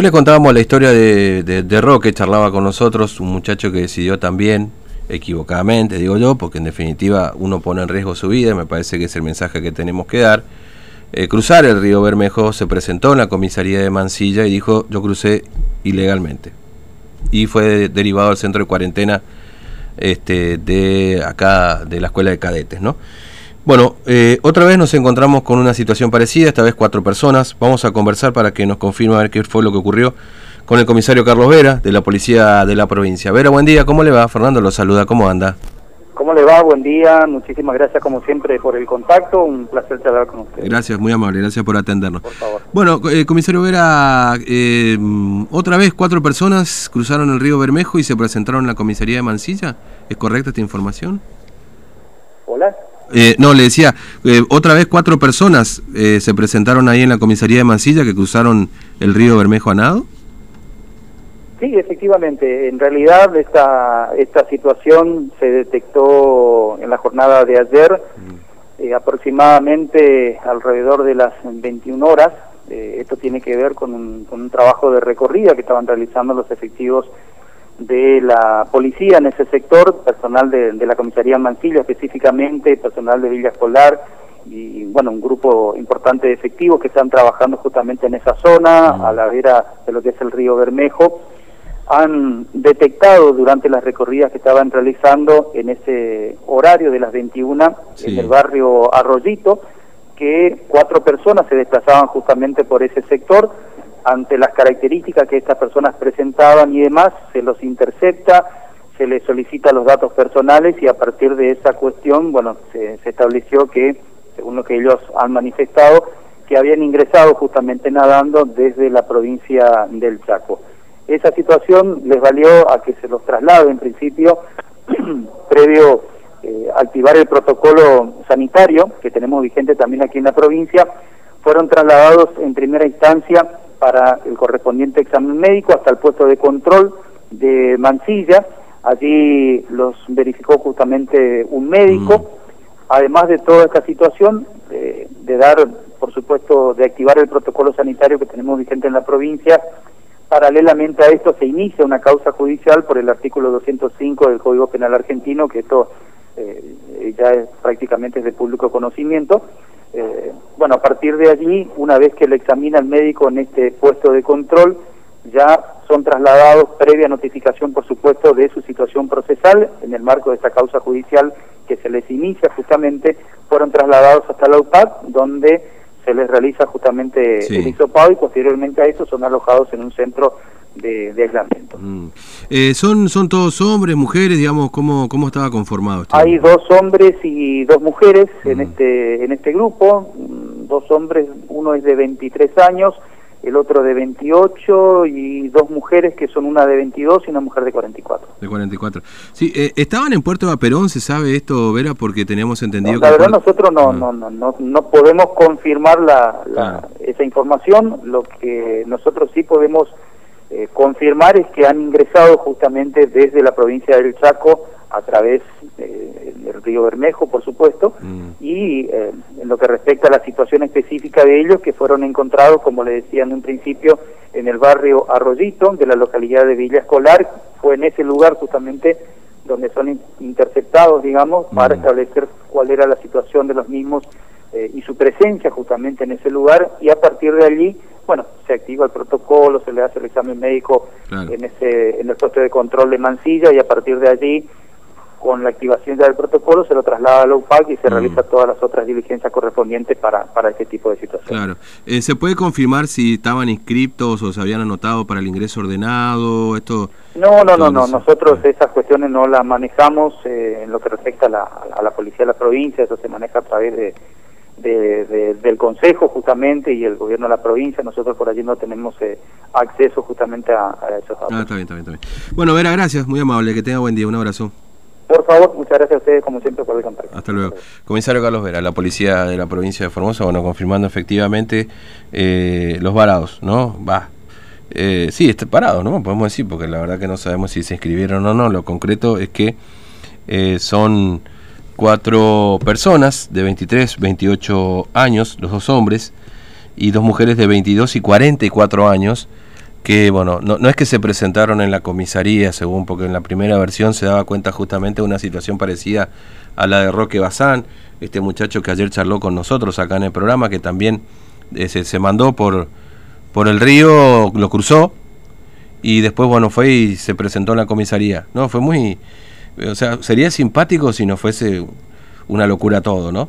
Le contábamos la historia de, de, Roque, charlaba con nosotros, un muchacho que decidió también, equivocadamente, digo yo, porque en definitiva uno pone en riesgo su vida, y me parece que es el mensaje que tenemos que dar. Eh, cruzar el río Bermejo se presentó en la comisaría de Mansilla y dijo, yo crucé ilegalmente. Y fue derivado al centro de cuarentena este, de acá, de la escuela de cadetes, ¿no? Bueno, eh, otra vez nos encontramos con una situación parecida, esta vez cuatro personas. Vamos a conversar para que nos confirme a ver qué fue lo que ocurrió con el comisario Carlos Vera, de la Policía de la Provincia. Vera, buen día, ¿cómo le va? Fernando lo saluda, ¿cómo anda? ¿Cómo le va? Buen día, muchísimas gracias como siempre por el contacto, un placer charlar con usted. Gracias, muy amable, gracias por atendernos. Por favor. Bueno, eh, comisario Vera, eh, otra vez cuatro personas cruzaron el río Bermejo y se presentaron en la comisaría de Mansilla, ¿es correcta esta información? Eh, no, le decía, eh, otra vez cuatro personas eh, se presentaron ahí en la comisaría de Mansilla que cruzaron el río Bermejo a nado. Sí, efectivamente. En realidad esta, esta situación se detectó en la jornada de ayer, mm. aproximadamente alrededor de las 21 horas. esto tiene que ver con un, con un trabajo de recorrida que estaban realizando los efectivos de la policía en ese sector, personal de, la comisaría Mancilla específicamente, personal de Villa Escolar y bueno, un grupo importante de efectivos que están trabajando justamente en esa zona, a la vera de lo que es el río Bermejo, han detectado durante las recorridas que estaban realizando en ese horario de las 21 en el barrio Arroyito, que cuatro personas se desplazaban justamente por ese sector, ante las características que estas personas presentaban y demás, se los intercepta, se les solicita los datos personales y a partir de esa cuestión, bueno, se, estableció que, según lo que ellos han manifestado, que habían ingresado justamente nadando desde la provincia del Chaco. Esa situación les valió a que se los traslade en principio, previo eh, activar el protocolo sanitario que tenemos vigente también aquí en la provincia, fueron trasladados en primera instancia para el correspondiente examen médico hasta el puesto de control de Mansilla. Allí los verificó justamente un médico. Mm. Además de toda esta situación, de dar, por supuesto, de activar el protocolo sanitario que tenemos vigente en la provincia, paralelamente a esto se inicia una causa judicial por el artículo 205 del Código Penal argentino, que esto eh, ya es prácticamente de público conocimiento, eh, bueno, a partir de allí, una vez que le examina el médico en este puesto de control, ya son trasladados previa notificación, por supuesto, de su situación procesal en el marco de esta causa judicial que se les inicia justamente, fueron trasladados hasta la UPAC, donde se les realiza justamente el hisopado y posteriormente a eso son alojados en un centro de, aislamiento. Mm. Eh, ¿son, ¿Son todos hombres, mujeres, digamos, cómo, cómo estaba conformado? Este Hay dos hombres y dos mujeres en, mm. este, en este grupo, mm, dos hombres, uno es de 23 años, el otro de 28 y dos mujeres que son una de 22 y una mujer de 44. De 44. Sí, eh, estaban en Puerto Vaperón, ¿se sabe esto, Vera? Porque teníamos entendido la verdad nosotros no, ah. no, no, no, no, podemos confirmar la, esa información, lo que nosotros sí podemos eh, confirmar es que han ingresado justamente desde la provincia del Chaco a través eh, del río Bermejo, por supuesto, mm. y eh, en lo que respecta a la situación específica de ellos, que fueron encontrados, como le decía en un principio, en el barrio Arroyito, de la localidad de Villa Escolar, fue en ese lugar justamente donde son interceptados, digamos, para mm. establecer cuál era la situación de los mismos y su presencia justamente en ese lugar, y a partir de allí bueno, se activa el protocolo, se le hace el examen médico en ese en el puesto de control de Mansilla y a partir de allí, con la activación del protocolo, se lo traslada a la UPAC y se mm. realiza todas las otras diligencias correspondientes para, para este tipo de situaciones. Claro. Eh, ¿Se puede confirmar si estaban inscriptos o se habían anotado para el ingreso ordenado? esto No, no, no, no. Nosotros esas cuestiones no las manejamos eh, en lo que respecta a la, a la policía de la provincia, eso se maneja a través de de, del Consejo justamente y el gobierno de la provincia, nosotros por allí no tenemos eh, acceso justamente a, esos datos. Ah, está bien, está bien, está bien. Bueno, Vera, gracias, muy amable, que tenga buen día, un abrazo. Por favor, muchas gracias a ustedes como siempre por el contacto. Hasta luego. Comisario Carlos Vera, la policía de la provincia de Formosa, bueno, confirmando efectivamente eh, los varados, ¿no? Va. Eh, sí, está parado, ¿no? Podemos decir, porque la verdad que no sabemos si se inscribieron o no. Lo concreto es que eh, son cuatro personas de 23, 28 años, los dos hombres, y dos mujeres de 22 y 44 años, que bueno, no, no, es que se presentaron en la comisaría, según, porque en la primera versión se daba cuenta justamente de una situación parecida a la de Roque Bazán, este muchacho que ayer charló con nosotros acá en el programa, que también eh, se, se, mandó por, por el río, lo cruzó, y después, bueno, fue y se presentó en la comisaría. No, fue muy... O sea, sería simpático si no fuese una locura todo, ¿no?